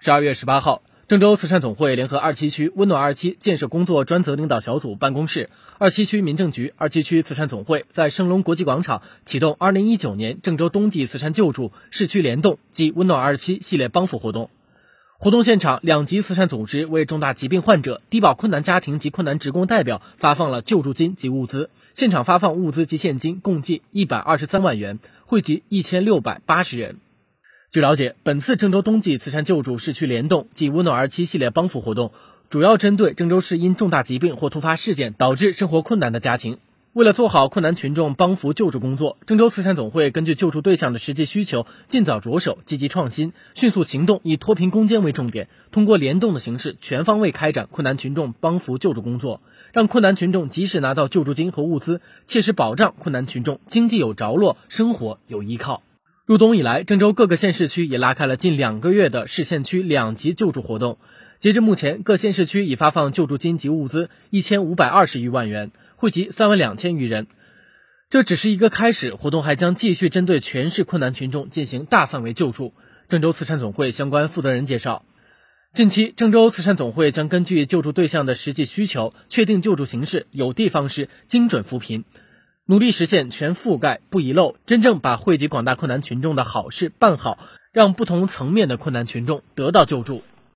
十二月十八号，郑州慈善总会联合二七区温暖二七建设工作专责领导小组办公室、二七区民政局、二七区慈善总会在升龙国际广场启动二零一九年郑州冬季慈善救助市区联动暨温暖二七系列帮扶活动。活动现场，两级慈善组织为重大疾病患者、低保困难家庭及困难职工代表发放了救助金及物资。现场发放物资及现金共计一百二十三万元，惠及一千六百八十人。据了解，本次郑州冬季慈善救助市区联动暨温暖儿期系列帮扶活动，主要针对郑州市因重大疾病或突发事件导致生活困难的家庭。为了做好困难群众帮扶救助工作，郑州慈善总会根据救助对象的实际需求，尽早着手，积极创新，迅速行动，以脱贫攻坚为重点，通过联动的形式，全方位开展困难群众帮扶救助工作，让困难群众及时拿到救助金和物资，切实保障困难群众经济有着落，生活有依靠。入冬以来，郑州各个县市区也拉开了近两个月的市县区两级救助活动。截至目前，各县市区已发放救助金及物资一千五百二十余万元，惠及三万两千余人。这只是一个开始，活动还将继续针对全市困难群众进行大范围救助。郑州慈善总会相关负责人介绍，近期郑州慈善总会将根据救助对象的实际需求，确定救助形式，有的方式，精准扶贫。努力实现全覆盖不遗漏，真正把惠及广大困难群众的好事办好，让不同层面的困难群众得到救助。